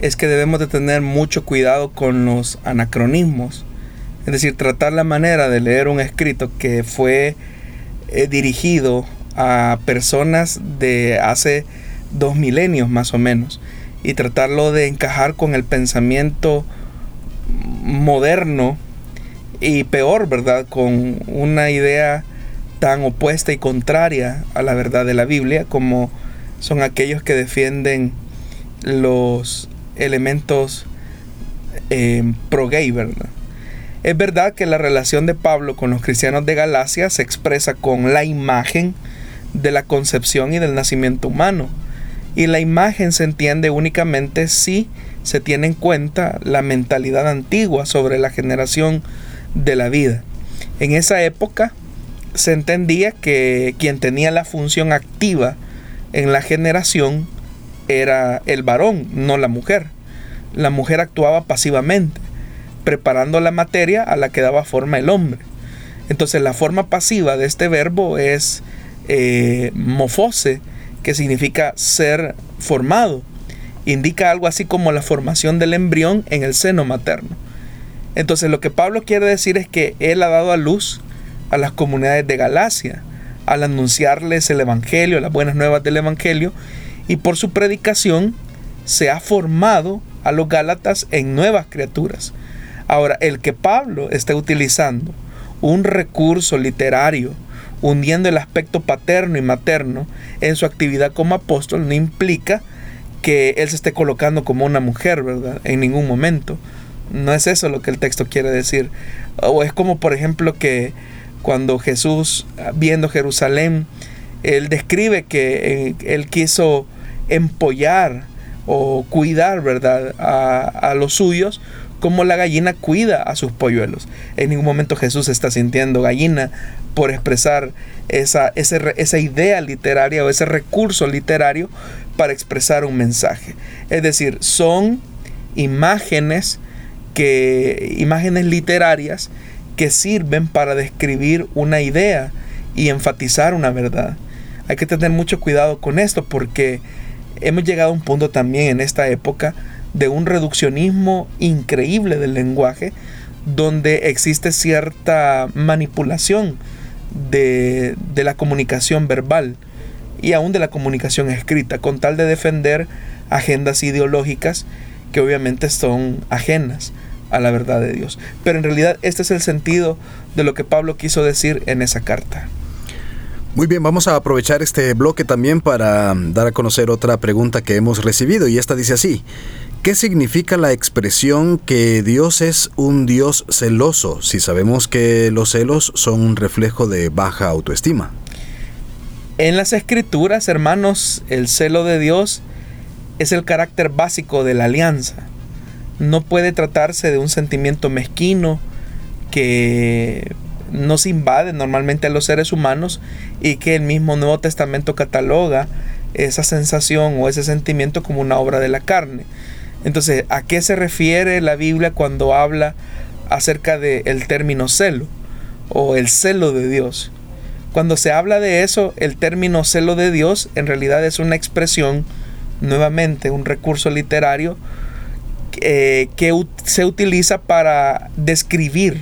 es que debemos de tener mucho cuidado con los anacronismos. Es decir, tratar la manera de leer un escrito que fue dirigido a personas de hace dos milenios más o menos y tratarlo de encajar con el pensamiento moderno y peor, ¿verdad? Con una idea tan opuesta y contraria a la verdad de la Biblia como son aquellos que defienden los elementos eh, pro-gay, ¿verdad? Es verdad que la relación de Pablo con los cristianos de Galacia se expresa con la imagen de la concepción y del nacimiento humano. Y la imagen se entiende únicamente si se tiene en cuenta la mentalidad antigua sobre la generación de la vida. En esa época se entendía que quien tenía la función activa en la generación era el varón, no la mujer. La mujer actuaba pasivamente, preparando la materia a la que daba forma el hombre. Entonces la forma pasiva de este verbo es eh, mofose, que significa ser formado. Indica algo así como la formación del embrión en el seno materno. Entonces lo que Pablo quiere decir es que él ha dado a luz a las comunidades de Galacia al anunciarles el Evangelio, las buenas nuevas del Evangelio, y por su predicación se ha formado a los Gálatas en nuevas criaturas. Ahora, el que Pablo esté utilizando un recurso literario, hundiendo el aspecto paterno y materno en su actividad como apóstol, no implica que él se esté colocando como una mujer, ¿verdad? En ningún momento. No es eso lo que el texto quiere decir. O es como, por ejemplo, que cuando Jesús, viendo Jerusalén, él describe que eh, él quiso empollar o cuidar, ¿verdad?, a, los suyos como la gallina cuida a sus polluelos. En ningún momento Jesús está sintiendo gallina por expresar esa, esa idea literaria o ese recurso literario para expresar un mensaje. Es decir, son imágenes que imágenes literarias que sirven para describir una idea y enfatizar una verdad. Hay que tener mucho cuidado con esto porque hemos llegado a un punto también en esta época de un reduccionismo increíble del lenguaje donde existe cierta manipulación de, de, la comunicación verbal y aún de la comunicación escrita con tal de defender agendas ideológicas que obviamente son ajenas a la verdad de Dios. Pero en realidad este es el sentido de lo que Pablo quiso decir en esa carta. Muy bien, vamos a aprovechar este bloque también para dar a conocer otra pregunta que hemos recibido y esta dice así. ¿Qué significa la expresión que Dios es un Dios celoso si sabemos que los celos son un reflejo de baja autoestima? En las escrituras, hermanos, el celo de Dios es el carácter básico de la alianza. No puede tratarse de un sentimiento mezquino que nos invade normalmente a los seres humanos y que el mismo Nuevo Testamento cataloga esa sensación o ese sentimiento como una obra de la carne. Entonces, ¿a qué se refiere la Biblia cuando habla acerca del término celo o el celo de Dios? Cuando se habla de eso, el término celo de Dios en realidad es una expresión, nuevamente un recurso literario, eh, que se utiliza para describir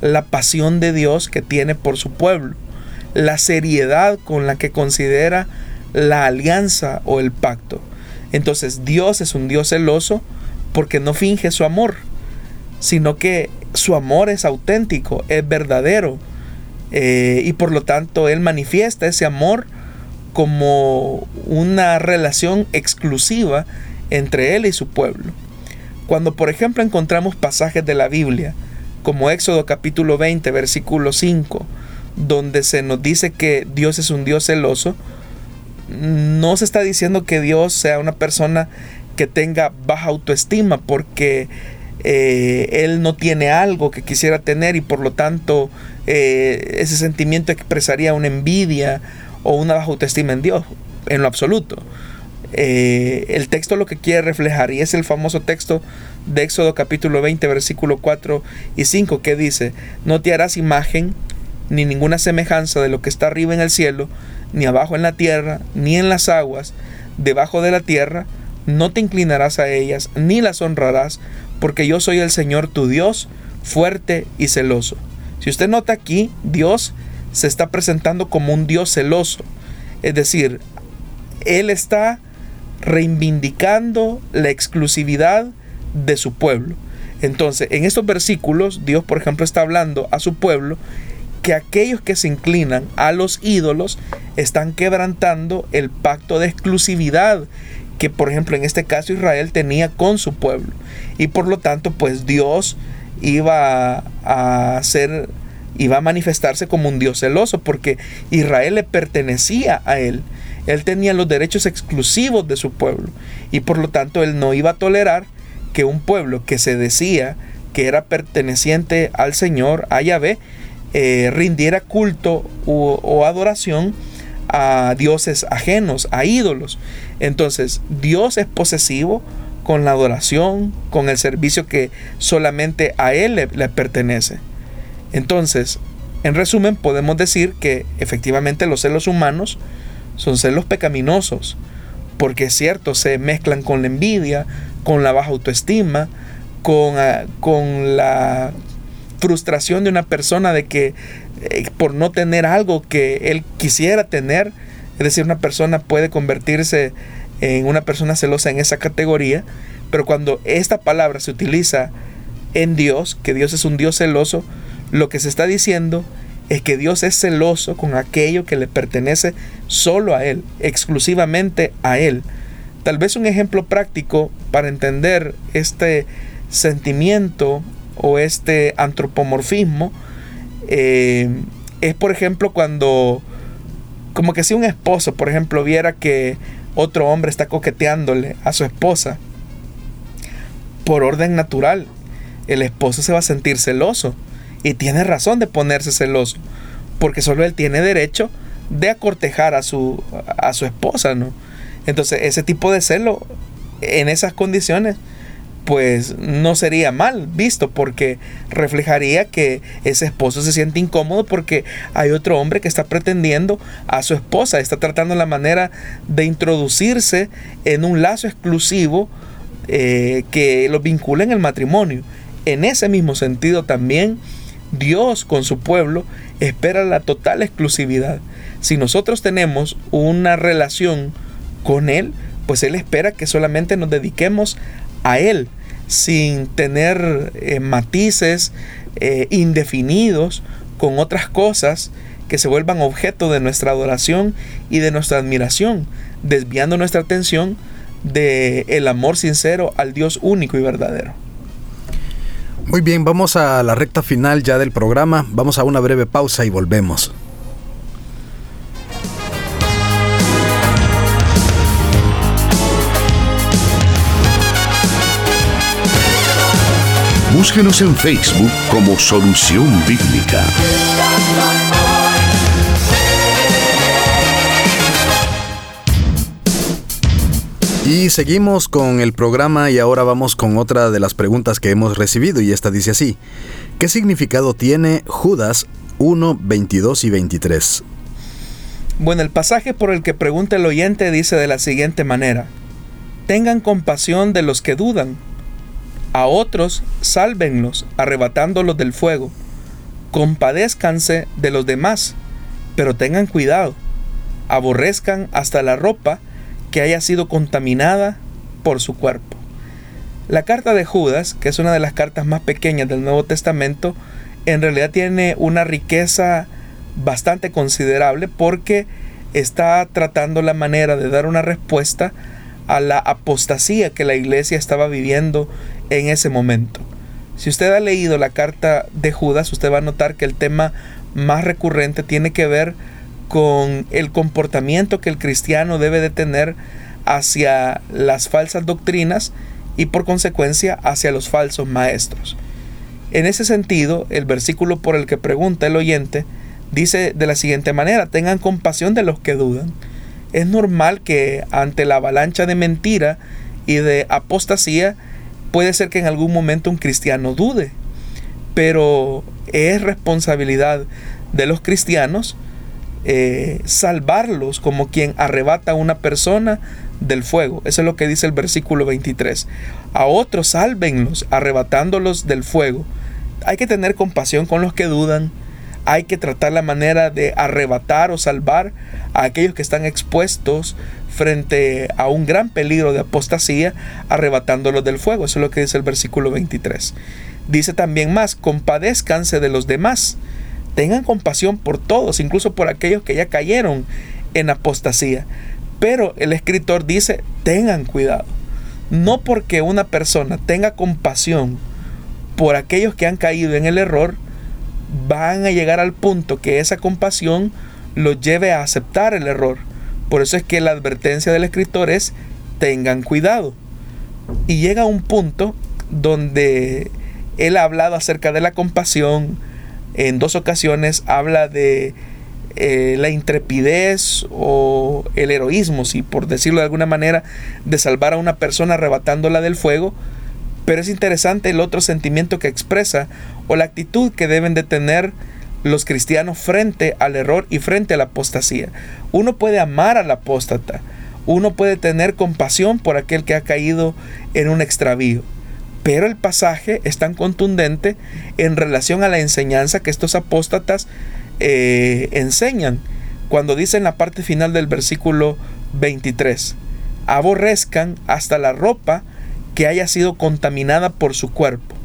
la pasión de Dios que tiene por su pueblo, la seriedad con la que considera la alianza o el pacto. Entonces Dios es un Dios celoso porque no finge su amor, sino que su amor es auténtico, es verdadero Eh, y por lo tanto Él manifiesta ese amor como una relación exclusiva entre Él y su pueblo. Cuando por ejemplo encontramos pasajes de la Biblia, como Éxodo capítulo 20, versículo 5, donde se nos dice que Dios es un Dios celoso, no se está diciendo que Dios sea una persona que tenga baja autoestima porque eh, él no tiene algo que quisiera tener y por lo tanto eh, ese sentimiento expresaría una envidia o una baja autoestima en Dios, en lo absoluto. Eh, el texto lo que quiere reflejar y es el famoso texto de Éxodo capítulo 20 versículo 4 y 5 que dice, no te harás imagen ni ninguna semejanza de lo que está arriba en el cielo, ni abajo en la tierra, ni en las aguas, debajo de la tierra, no te inclinarás a ellas, ni las honrarás, porque yo soy el Señor tu Dios, fuerte y celoso. Si usted nota aquí, Dios se está presentando como un Dios celoso. Es decir, Él está reivindicando la exclusividad de su pueblo. Entonces, en estos versículos, Dios, por ejemplo, está hablando a su pueblo que aquellos que se inclinan a los ídolos están quebrantando el pacto de exclusividad que por ejemplo en este caso Israel tenía con su pueblo. Y por lo tanto pues Dios iba a ser iba a manifestarse como un Dios celoso porque Israel le pertenecía a él. Él tenía los derechos exclusivos de su pueblo. Y por lo tanto él no iba a tolerar que un pueblo que se decía que era perteneciente al Señor, a Yahvé, eh, rindiera culto o adoración a dioses ajenos, a ídolos. Entonces, Dios es posesivo con la adoración, con el servicio que solamente a Él le, le, pertenece. Entonces, en resumen, podemos decir que efectivamente los celos humanos son celos pecaminosos, porque es cierto, se mezclan con la envidia, con la baja autoestima, con, ah, con la frustración de una persona de que eh, por no tener algo que él quisiera tener, es decir, una persona puede convertirse en una persona celosa en esa categoría, pero cuando esta palabra se utiliza en Dios, que Dios es un Dios celoso, lo que se está diciendo es que Dios es celoso con aquello que le pertenece solo a Él, exclusivamente a Él. Tal vez un ejemplo práctico para entender este sentimiento o este antropomorfismo eh, es por ejemplo cuando como que si un esposo por ejemplo viera que otro hombre está coqueteándole a su esposa por orden natural el esposo se va a sentir celoso y tiene razón de ponerse celoso porque solo él tiene derecho de acortejar a su, a su esposa, ¿no? Entonces ese tipo de celo en esas condiciones pues no sería mal visto porque reflejaría que ese esposo se siente incómodo porque hay otro hombre que está pretendiendo a su esposa, está tratando la manera de introducirse en un lazo exclusivo eh, que lo vincula en el matrimonio. En ese mismo sentido también Dios con su pueblo espera la total exclusividad. Si nosotros tenemos una relación con Él, pues Él espera que solamente nos dediquemos a Él sin tener eh, matices eh, indefinidos con otras cosas que se vuelvan objeto de nuestra adoración y de nuestra admiración, desviando nuestra atención del el amor sincero al Dios único y verdadero. Muy bien, vamos a la recta final ya del programa, vamos a una breve pausa y volvemos. Búsquenos en Facebook como Solución Bíblica. Y seguimos con el programa y ahora vamos con otra de las preguntas que hemos recibido y esta dice así. ¿Qué significado tiene Judas 1, 22 y 23? Bueno, el pasaje por el que pregunta el oyente dice de la siguiente manera. Tengan compasión de los que dudan a otros, sálvenlos, arrebatándolos del fuego. Compadézcanse de los demás, pero tengan cuidado. Aborrezcan hasta la ropa que haya sido contaminada por su cuerpo. La carta de Judas, que es una de las cartas más pequeñas del Nuevo Testamento, en realidad tiene una riqueza bastante considerable porque está tratando la manera de dar una respuesta a la apostasía que la iglesia estaba viviendo en ese momento. Si usted ha leído la carta de Judas, usted va a notar que el tema más recurrente tiene que ver con el comportamiento que el cristiano debe de tener hacia las falsas doctrinas y por consecuencia hacia los falsos maestros. En ese sentido, el versículo por el que pregunta el oyente dice de la siguiente manera, tengan compasión de los que dudan. Es normal que ante la avalancha de mentira y de apostasía, puede ser que en algún momento un cristiano dude, pero es responsabilidad de los cristianos eh, salvarlos como quien arrebata a una persona del fuego. Eso es lo que dice el versículo 23. A otros sálvenlos arrebatándolos del fuego. Hay que tener compasión con los que dudan. Hay que tratar la manera de arrebatar o salvar a aquellos que están expuestos frente a un gran peligro de apostasía, arrebatándolos del fuego. Eso es lo que dice el versículo 23. Dice también más, compadezcanse de los demás. Tengan compasión por todos, incluso por aquellos que ya cayeron en apostasía. Pero el escritor dice, tengan cuidado. No porque una persona tenga compasión por aquellos que han caído en el error, van a llegar al punto que esa compasión los lleve a aceptar el error. Por eso es que la advertencia del escritor es, tengan cuidado. Y llega un punto donde él ha hablado acerca de la compasión, en dos ocasiones habla de eh, la intrepidez o el heroísmo, si por decirlo de alguna manera, de salvar a una persona arrebatándola del fuego, pero es interesante el otro sentimiento que expresa o la actitud que deben de tener los cristianos frente al error y frente a la apostasía. Uno puede amar al apóstata, uno puede tener compasión por aquel que ha caído en un extravío, pero el pasaje es tan contundente en relación a la enseñanza que estos apóstatas eh, enseñan cuando dice en la parte final del versículo 23, aborrezcan hasta la ropa que haya sido contaminada por su cuerpo.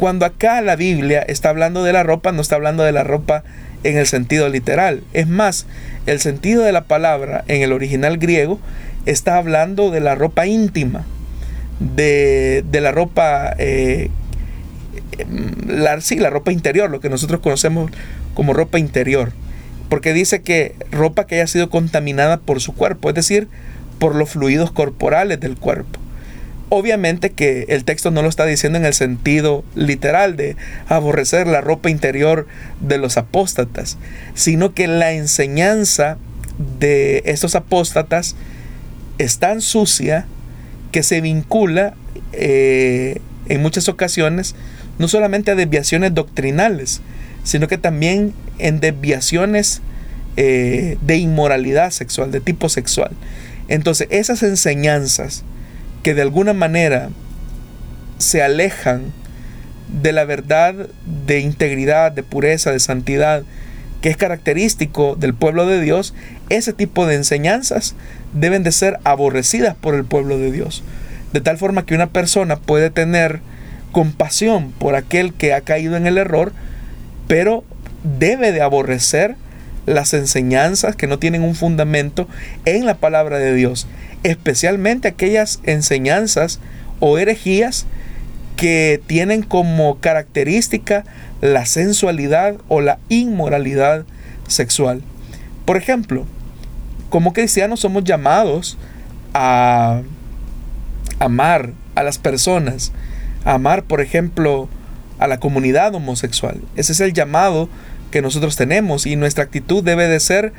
Cuando acá la Biblia está hablando de la ropa, no está hablando de la ropa en el sentido literal. Es más, el sentido de la palabra en el original griego está hablando de la ropa íntima, de, la ropa, eh, sí, la ropa interior, lo que nosotros conocemos como ropa interior. Porque dice que ropa que haya sido contaminada por su cuerpo, es decir, por los fluidos corporales del cuerpo. Obviamente que el texto no lo está diciendo en el sentido literal de aborrecer la ropa interior de los apóstatas, sino que la enseñanza de estos apóstatas es tan sucia que se vincula eh, en muchas ocasiones no solamente a desviaciones doctrinales, sino que también en desviaciones eh, de inmoralidad sexual, de tipo sexual. Entonces, esas enseñanzas que de alguna manera se alejan de la verdad de integridad, de pureza, de santidad, que es característico del pueblo de Dios, ese tipo de enseñanzas deben de ser aborrecidas por el pueblo de Dios. De tal forma que una persona puede tener compasión por aquel que ha caído en el error, pero debe de aborrecer las enseñanzas que no tienen un fundamento en la palabra de Dios, especialmente aquellas enseñanzas o herejías que tienen como característica la sensualidad o la inmoralidad sexual. Por ejemplo, como cristianos somos llamados a amar a las personas, a amar, por ejemplo, a la comunidad homosexual. Ese es el llamado que nosotros tenemos y nuestra actitud debe de ser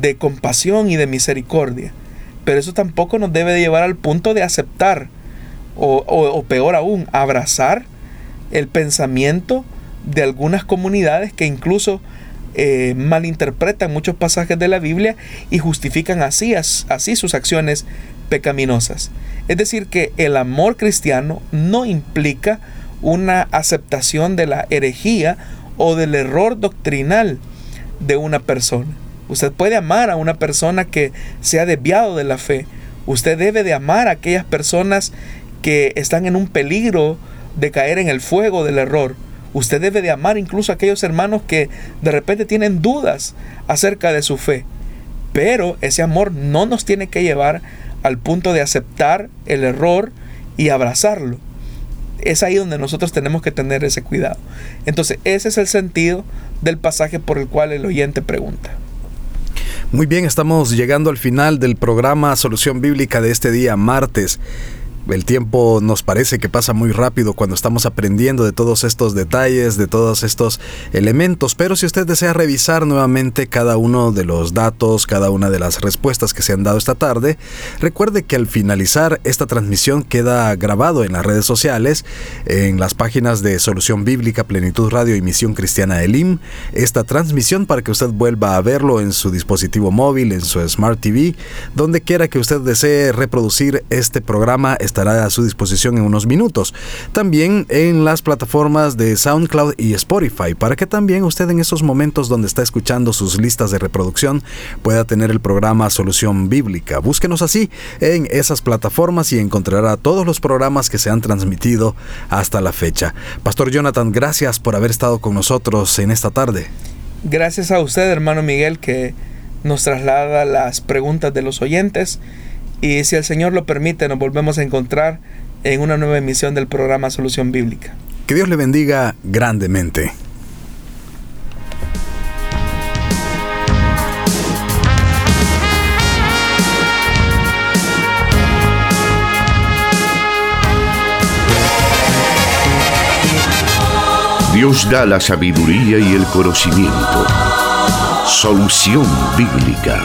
de compasión y de misericordia. Pero eso tampoco nos debe de llevar al punto de aceptar o, peor aún, abrazar el pensamiento de algunas comunidades que incluso eh, malinterpretan muchos pasajes de la Biblia y justifican así, así sus acciones pecaminosas. Es decir, que el amor cristiano no implica una aceptación de la herejía o del error doctrinal de una persona. Usted puede amar a una persona que se ha desviado de la fe. Usted debe de amar a aquellas personas que están en un peligro de caer en el fuego del error. Usted debe de amar incluso a aquellos hermanos que de repente tienen dudas acerca de su fe. Pero ese amor no nos tiene que llevar al punto de aceptar el error y abrazarlo. Es ahí donde nosotros tenemos que tener ese cuidado. Entonces, ese es el sentido del pasaje por el cual el oyente pregunta. Muy bien, estamos llegando al final del programa Solución Bíblica de este día, martes. El tiempo nos parece que pasa muy rápido cuando estamos aprendiendo de todos estos detalles, de todos estos elementos, pero si usted desea revisar nuevamente cada uno de los datos, cada una de las respuestas que se han dado esta tarde, recuerde que al finalizar esta transmisión queda grabado en las redes sociales, en las páginas de Solución Bíblica, Plenitud Radio y Misión Cristiana Elim, esta transmisión para que usted vuelva a verlo en su dispositivo móvil, en su Smart TV, donde quiera que usted desee reproducir este programa, estará a su disposición en unos minutos. También en las plataformas de SoundCloud y Spotify, para que también usted en esos momentos donde está escuchando sus listas de reproducción pueda tener el programa Solución Bíblica. Búsquenos así en esas plataformas y encontrará todos los programas que se han transmitido hasta la fecha. Pastor Jonathan, gracias por haber estado con nosotros en esta tarde. Gracias a usted, hermano Miguel, que nos traslada las preguntas de los oyentes y si el Señor lo permite, nos volvemos a encontrar en una nueva emisión del programa Solución Bíblica. Que Dios le bendiga grandemente. Dios da la sabiduría y el conocimiento. Solución Bíblica.